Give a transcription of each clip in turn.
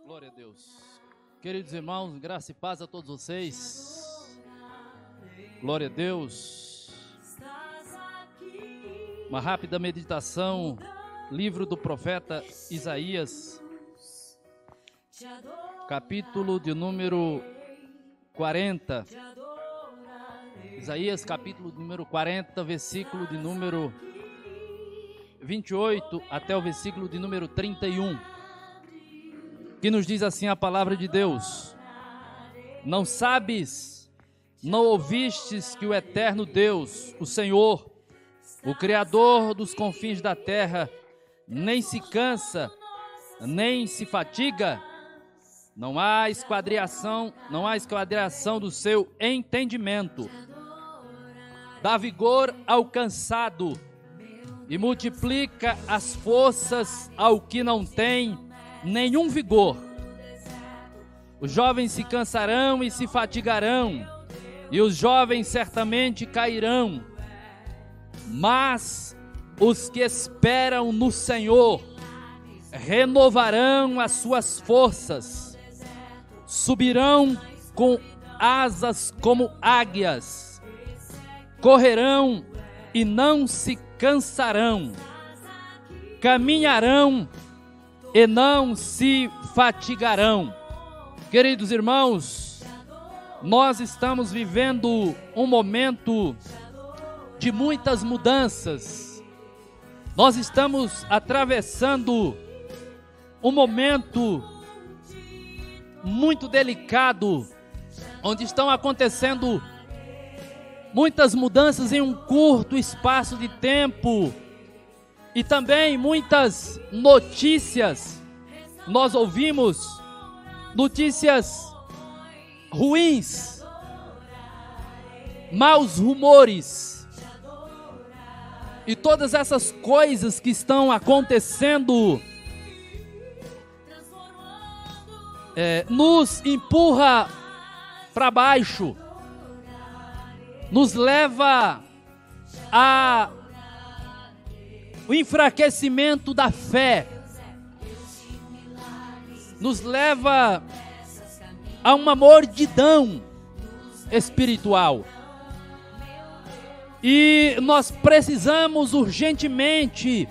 Glória a Deus. Queridos irmãos, graça e paz a todos vocês. Glória a Deus. Uma rápida meditação, livro do profeta Isaías, capítulo de número 40. Isaías, capítulo número 40, versículo de número 28 até o versículo de número 31 que nos diz assim a palavra de Deus: Não sabes, não ouvistes que o eterno Deus, o Senhor, o Criador dos confins da terra, nem se cansa, nem se fatiga, não há esquadriação, não há esquadriação do seu entendimento. Dá vigor ao cansado e multiplica as forças ao que não tem nenhum vigor. Os jovens se cansarão e se fatigarão, e os jovens certamente cairão. Mas os que esperam no Senhor renovarão as suas forças, subirão com asas como águias, correrão e não se cansarão, caminharão e não se fatigarão. Queridos irmãos, nós estamos vivendo um momento de muitas mudanças. Nós estamos atravessando um momento muito delicado, onde estão acontecendo muitas mudanças em um curto espaço de tempo e também muitas notícias. Nós ouvimos notícias ruins, maus rumores. E todas essas coisas que estão acontecendo é, nos empurra para baixo, nos leva a o enfraquecimento da fé nos leva a uma mordidão espiritual. E nós precisamos urgentemente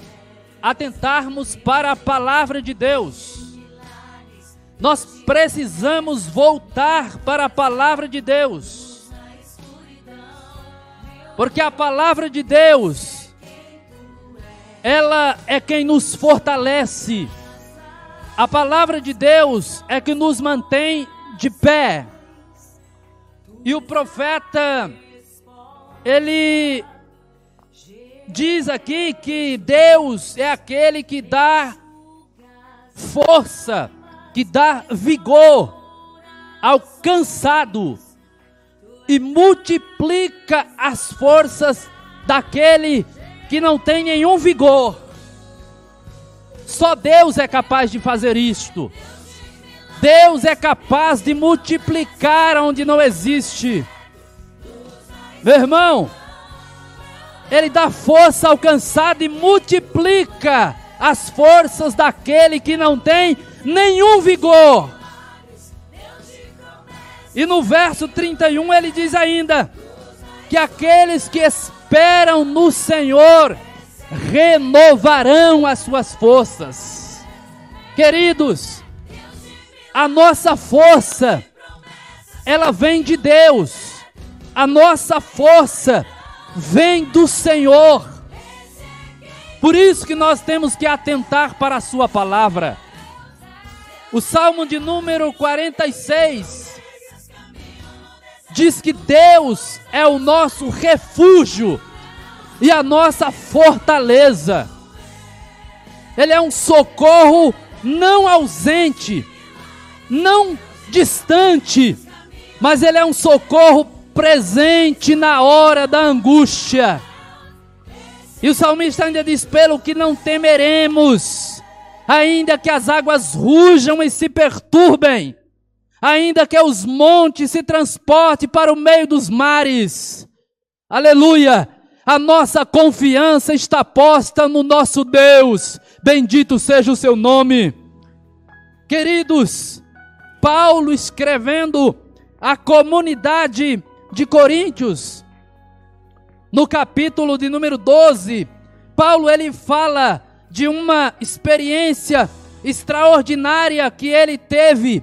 atentarmos para a palavra de Deus. Nós precisamos voltar para a palavra de Deus. Porque a palavra de Deus ela é quem nos fortalece. A palavra de Deus é que nos mantém de pé. E o profeta, ele diz aqui que Deus é aquele que dá força, que dá vigor ao cansado e multiplica as forças daquele que não tem nenhum vigor. Só Deus é capaz de fazer isto. Deus é capaz de multiplicar onde não existe. Meu irmão, Ele dá força ao cansado e multiplica as forças daquele que não tem nenhum vigor. E no verso 31 ele diz ainda: que aqueles que esperam no Senhor renovarão as suas forças. Queridos, a nossa força, ela vem de Deus, a nossa força vem do Senhor. Por isso que nós temos que atentar para a Sua palavra. O Salmo de número 46 diz que Deus é o nosso refúgio e a nossa fortaleza. Ele é um socorro não ausente, não distante, mas ele é um socorro presente na hora da angústia. E o salmista ainda diz: pelo que não temeremos, ainda que as águas rujam e se perturbem, ainda que os montes se transportem para o meio dos mares. Aleluia! A nossa confiança está posta no nosso Deus. Bendito seja o seu nome. Queridos, Paulo escrevendo à comunidade de Coríntios, no capítulo de número 12, Paulo ele fala de uma experiência extraordinária que ele teve.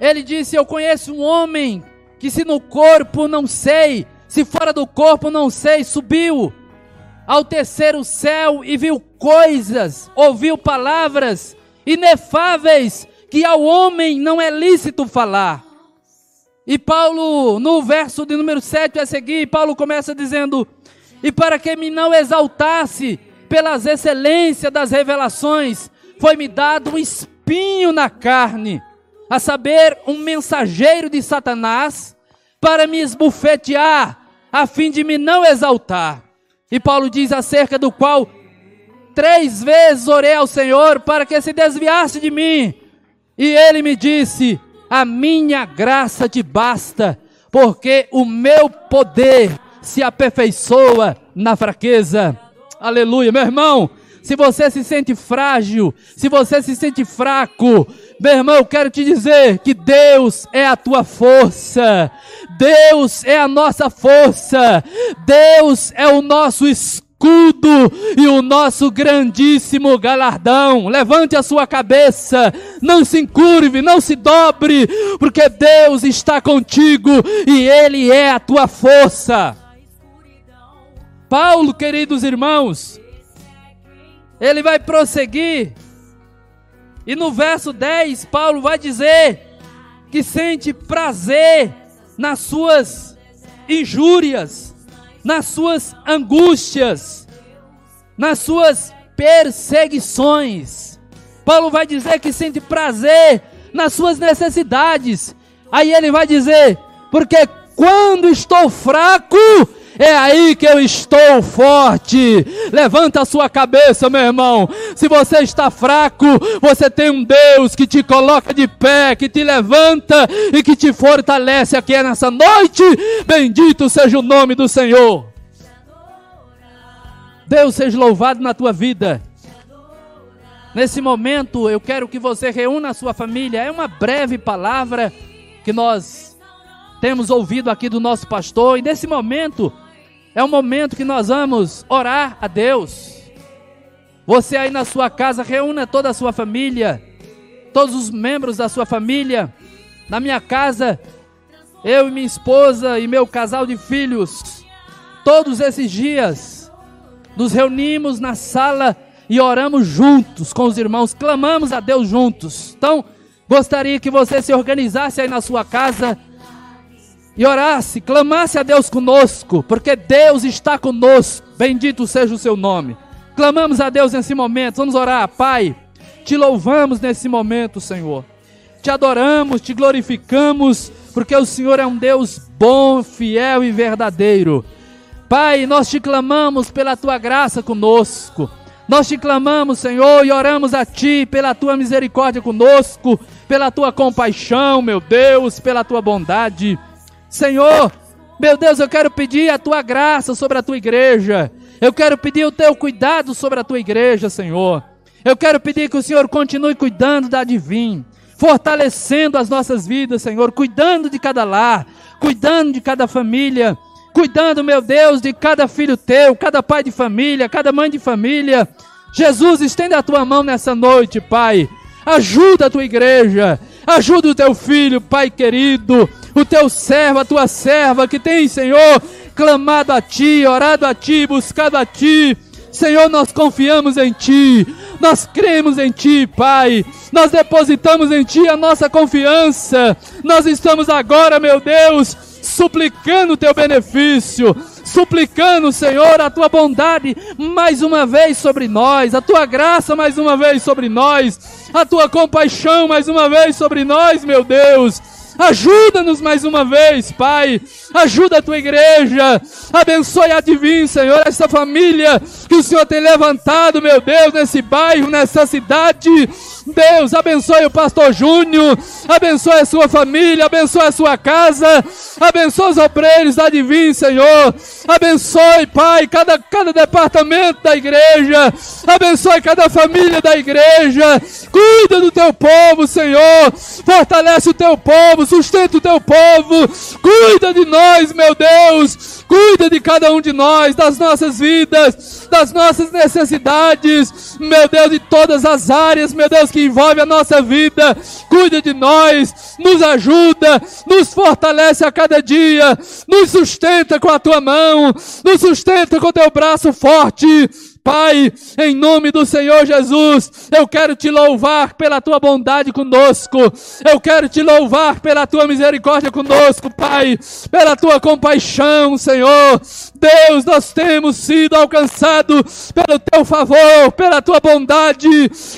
Ele disse: Eu conheço um homem que, se no corpo não sei, se fora do corpo não sei, subiu ao terceiro céu e viu coisas, ouviu palavras inefáveis que ao homem não é lícito falar. E Paulo, no verso de número 7 a seguir, Paulo começa dizendo: E para que me não exaltasse pelas excelências das revelações, foi-me dado um espinho na carne, a saber, um mensageiro de Satanás, para me esbufetear, a fim de me não exaltar. E Paulo diz acerca do qual três vezes orei ao Senhor para que se desviasse de mim. E ele me disse: A minha graça te basta, porque o meu poder se aperfeiçoa na fraqueza. Aleluia, meu irmão. Se você se sente frágil, se você se sente fraco, meu irmão, eu quero te dizer que Deus é a tua força, Deus é a nossa força, Deus é o nosso escudo e o nosso grandíssimo galardão. Levante a sua cabeça, não se encurve, não se dobre, porque Deus está contigo e Ele é a tua força. Paulo, queridos irmãos, ele vai prosseguir, e no verso 10, Paulo vai dizer que sente prazer nas suas injúrias nas suas angústias, nas suas perseguições. Paulo vai dizer que sente prazer nas suas necessidades. Aí ele vai dizer: porque quando estou fraco, é aí que eu estou forte. Levanta a sua cabeça, meu irmão. Se você está fraco, você tem um Deus que te coloca de pé, que te levanta e que te fortalece aqui nessa noite. Bendito seja o nome do Senhor. Deus seja louvado na tua vida. Nesse momento, eu quero que você reúna a sua família. É uma breve palavra que nós temos ouvido aqui do nosso pastor. E nesse momento, é um momento que nós vamos orar a Deus. Você aí na sua casa, reúna toda a sua família, todos os membros da sua família. Na minha casa, eu e minha esposa e meu casal de filhos, todos esses dias, nos reunimos na sala e oramos juntos com os irmãos, clamamos a Deus juntos. Então, gostaria que você se organizasse aí na sua casa e orasse, clamasse a Deus conosco, porque Deus está conosco. Bendito seja o seu nome. Clamamos a Deus nesse momento. Vamos orar, Pai. Te louvamos nesse momento, Senhor. Te adoramos, te glorificamos, porque o Senhor é um Deus bom, fiel e verdadeiro. Pai, nós te clamamos pela tua graça conosco. Nós te clamamos, Senhor, e oramos a Ti pela Tua misericórdia conosco, pela Tua compaixão, meu Deus, pela Tua bondade. Senhor, meu Deus, eu quero pedir a tua graça sobre a tua igreja. Eu quero pedir o teu cuidado sobre a tua igreja, Senhor. Eu quero pedir que o Senhor continue cuidando da divina, fortalecendo as nossas vidas, Senhor, cuidando de cada lar, cuidando de cada família, cuidando, meu Deus, de cada filho teu, cada pai de família, cada mãe de família. Jesus, estenda a tua mão nessa noite, Pai. Ajuda a tua igreja, ajuda o teu filho, Pai querido o teu servo, a tua serva que tem, Senhor, clamado a ti, orado a ti, buscado a ti. Senhor, nós confiamos em Ti, nós cremos em Ti, Pai, nós depositamos em Ti a nossa confiança, nós estamos agora, meu Deus, suplicando o Teu benefício, suplicando, Senhor, a Tua bondade mais uma vez sobre nós, a Tua graça mais uma vez sobre nós, a Tua compaixão mais uma vez sobre nós, meu Deus. Ajuda-nos mais uma vez, Pai. Ajuda a tua igreja. Abençoe a divina, Senhor, essa família que o Senhor tem levantado, meu Deus, nesse bairro, nessa cidade. Deus, abençoe o pastor Júnior, abençoe a sua família, abençoe a sua casa, abençoe os obreiros da Divina, Senhor. Abençoe, Pai, cada, cada departamento da igreja, abençoe cada família da igreja. Cuida do teu povo, Senhor. Fortalece o teu povo, sustenta o teu povo. Cuida de nós, meu Deus. Cuida de cada um de nós, das nossas vidas, das nossas necessidades, meu Deus, de todas as áreas, meu Deus, que envolve a nossa vida. Cuida de nós, nos ajuda, nos fortalece a cada dia, nos sustenta com a tua mão, nos sustenta com o teu braço forte. Pai, em nome do Senhor Jesus, eu quero te louvar pela tua bondade conosco, eu quero te louvar pela tua misericórdia conosco, Pai, pela tua compaixão, Senhor. Deus, nós temos sido alcançados pelo teu favor, pela tua bondade.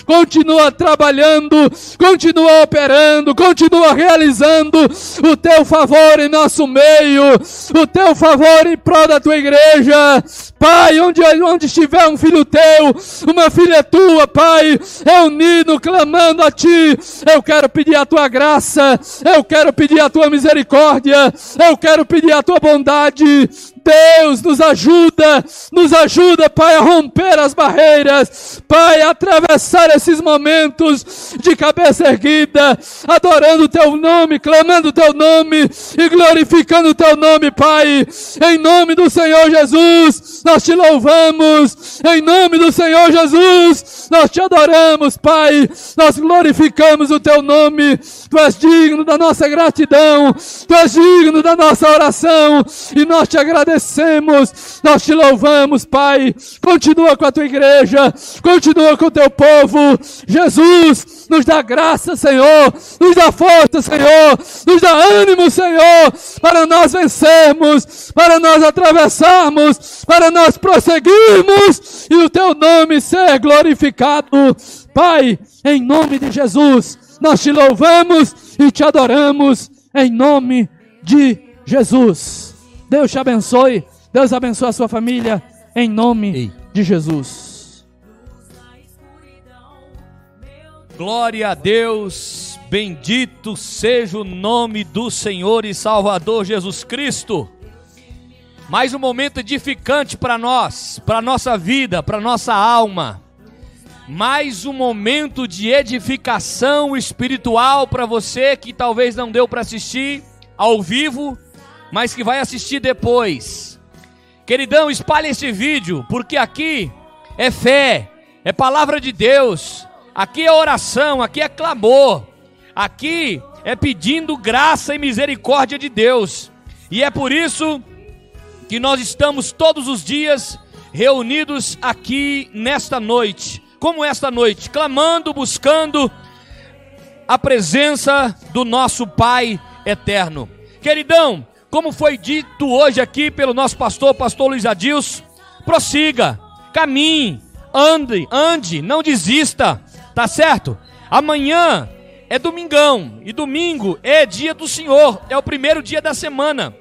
Continua trabalhando, continua operando, continua realizando o teu favor em nosso meio, o teu favor em prol da tua igreja. Pai, onde, onde estiver um filho teu, uma filha tua, Pai, reunido, clamando a Ti, eu quero pedir a Tua graça, eu quero pedir a Tua misericórdia, eu quero pedir a Tua bondade, Deus, nos ajuda, nos ajuda, Pai, a romper as barreiras, Pai, a atravessar esses momentos de cabeça erguida, adorando o Teu nome, clamando o Teu nome e glorificando o Teu nome, Pai, em nome do Senhor Jesus, nós te louvamos, em nome do Senhor Jesus, nós te adoramos, Pai, nós glorificamos o Teu nome, Tu és digno da nossa gratidão, Tu és digno da nossa oração, e nós te agradecemos nós te louvamos, Pai. Continua com a tua igreja, continua com o teu povo. Jesus, nos dá graça, Senhor, nos dá força, Senhor, nos dá ânimo, Senhor, para nós vencermos, para nós atravessarmos, para nós prosseguirmos e o teu nome ser glorificado. Pai, em nome de Jesus, nós te louvamos e te adoramos em nome de Jesus. Deus te abençoe. Deus abençoe a sua família. Em nome Ei. de Jesus. Glória a Deus. Bendito seja o nome do Senhor e Salvador Jesus Cristo. Mais um momento edificante para nós, para nossa vida, para nossa alma. Mais um momento de edificação espiritual para você que talvez não deu para assistir ao vivo mas que vai assistir depois. Queridão, espalhe esse vídeo, porque aqui é fé, é palavra de Deus, aqui é oração, aqui é clamor, aqui é pedindo graça e misericórdia de Deus. E é por isso que nós estamos todos os dias reunidos aqui nesta noite, como esta noite, clamando, buscando a presença do nosso Pai eterno. Queridão, como foi dito hoje aqui pelo nosso pastor, pastor Luiz Adilson, prossiga, caminhe, ande, ande, não desista, tá certo? Amanhã é domingão e domingo é dia do Senhor, é o primeiro dia da semana.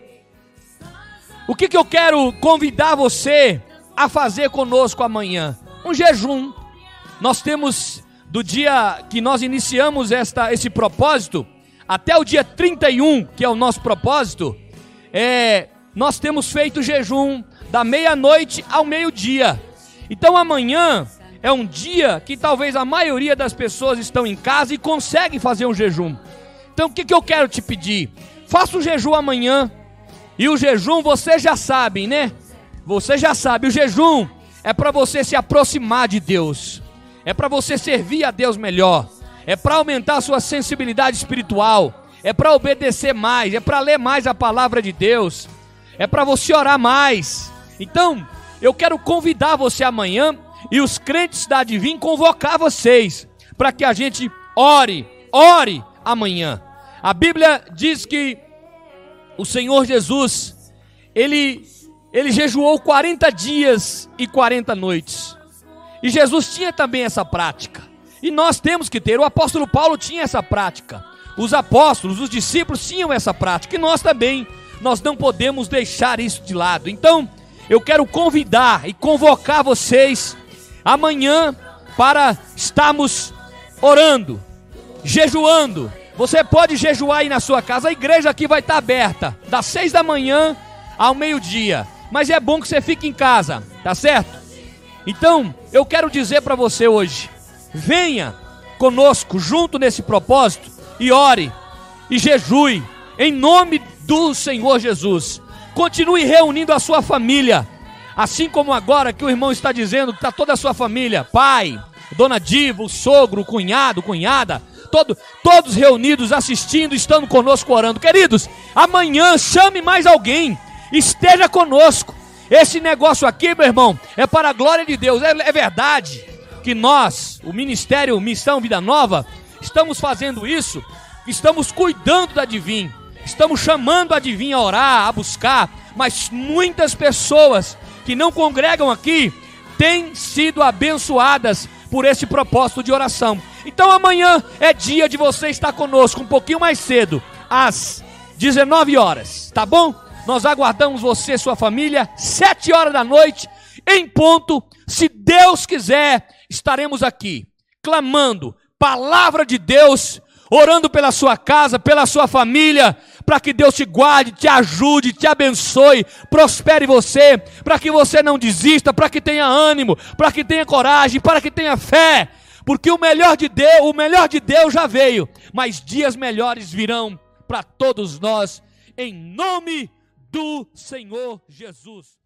O que, que eu quero convidar você a fazer conosco amanhã? Um jejum. Nós temos do dia que nós iniciamos esta, esse propósito até o dia 31, que é o nosso propósito, é, nós temos feito jejum da meia-noite ao meio-dia. Então amanhã é um dia que talvez a maioria das pessoas estão em casa e conseguem fazer um jejum. Então o que, que eu quero te pedir? Faça o jejum amanhã. E o jejum você já sabe, né? Você já sabe, o jejum é para você se aproximar de Deus. É para você servir a Deus melhor. É para aumentar a sua sensibilidade espiritual é para obedecer mais, é para ler mais a palavra de Deus, é para você orar mais. Então, eu quero convidar você amanhã e os crentes da Divim convocar vocês para que a gente ore, ore amanhã. A Bíblia diz que o Senhor Jesus, ele ele jejuou 40 dias e 40 noites. E Jesus tinha também essa prática. E nós temos que ter, o apóstolo Paulo tinha essa prática. os apóstolos, os discípulos tinham essa prática, e nós também, nós não podemos deixar isso de lado. Então, eu quero convidar e convocar vocês amanhã para estarmos orando, jejuando. Você pode jejuar aí na sua casa, a igreja aqui vai estar aberta, das seis da manhã ao meio-dia. Mas é bom que você fique em casa, tá certo? Então, eu quero dizer para você hoje: venha conosco junto nesse propósito e ore e jejue em nome do Senhor Jesus. Continue reunindo a sua família, assim como agora que o irmão está dizendo que está toda a sua família, pai, dona Diva, o sogro, o cunhado, cunhada, todo, todos reunidos, assistindo, estando conosco orando. Queridos, amanhã chame mais alguém, esteja conosco. Esse negócio aqui, meu irmão, é para a glória de Deus. É, é verdade que nós, o Ministério Missão Vida Nova, estamos fazendo isso, estamos cuidando da Divim, estamos chamando a Divim a orar, a buscar, mas muitas pessoas que não congregam aqui têm sido abençoadas por esse propósito de oração. Então amanhã é dia de você estar conosco um pouquinho mais cedo, às 19 horas, tá bom? Nós aguardamos você sua família, sete horas da noite, em ponto. Se Deus quiser, estaremos aqui, clamando, palavra de Deus, orando pela sua casa, pela sua família, para que Deus te guarde, te ajude, te abençoe, prospere você, para que você não desista, para que tenha ânimo, para que tenha coragem, para que tenha fé, porque o melhor de Deus, o melhor de Deus já veio, mas dias melhores virão para todos nós, em nome do Senhor Jesus.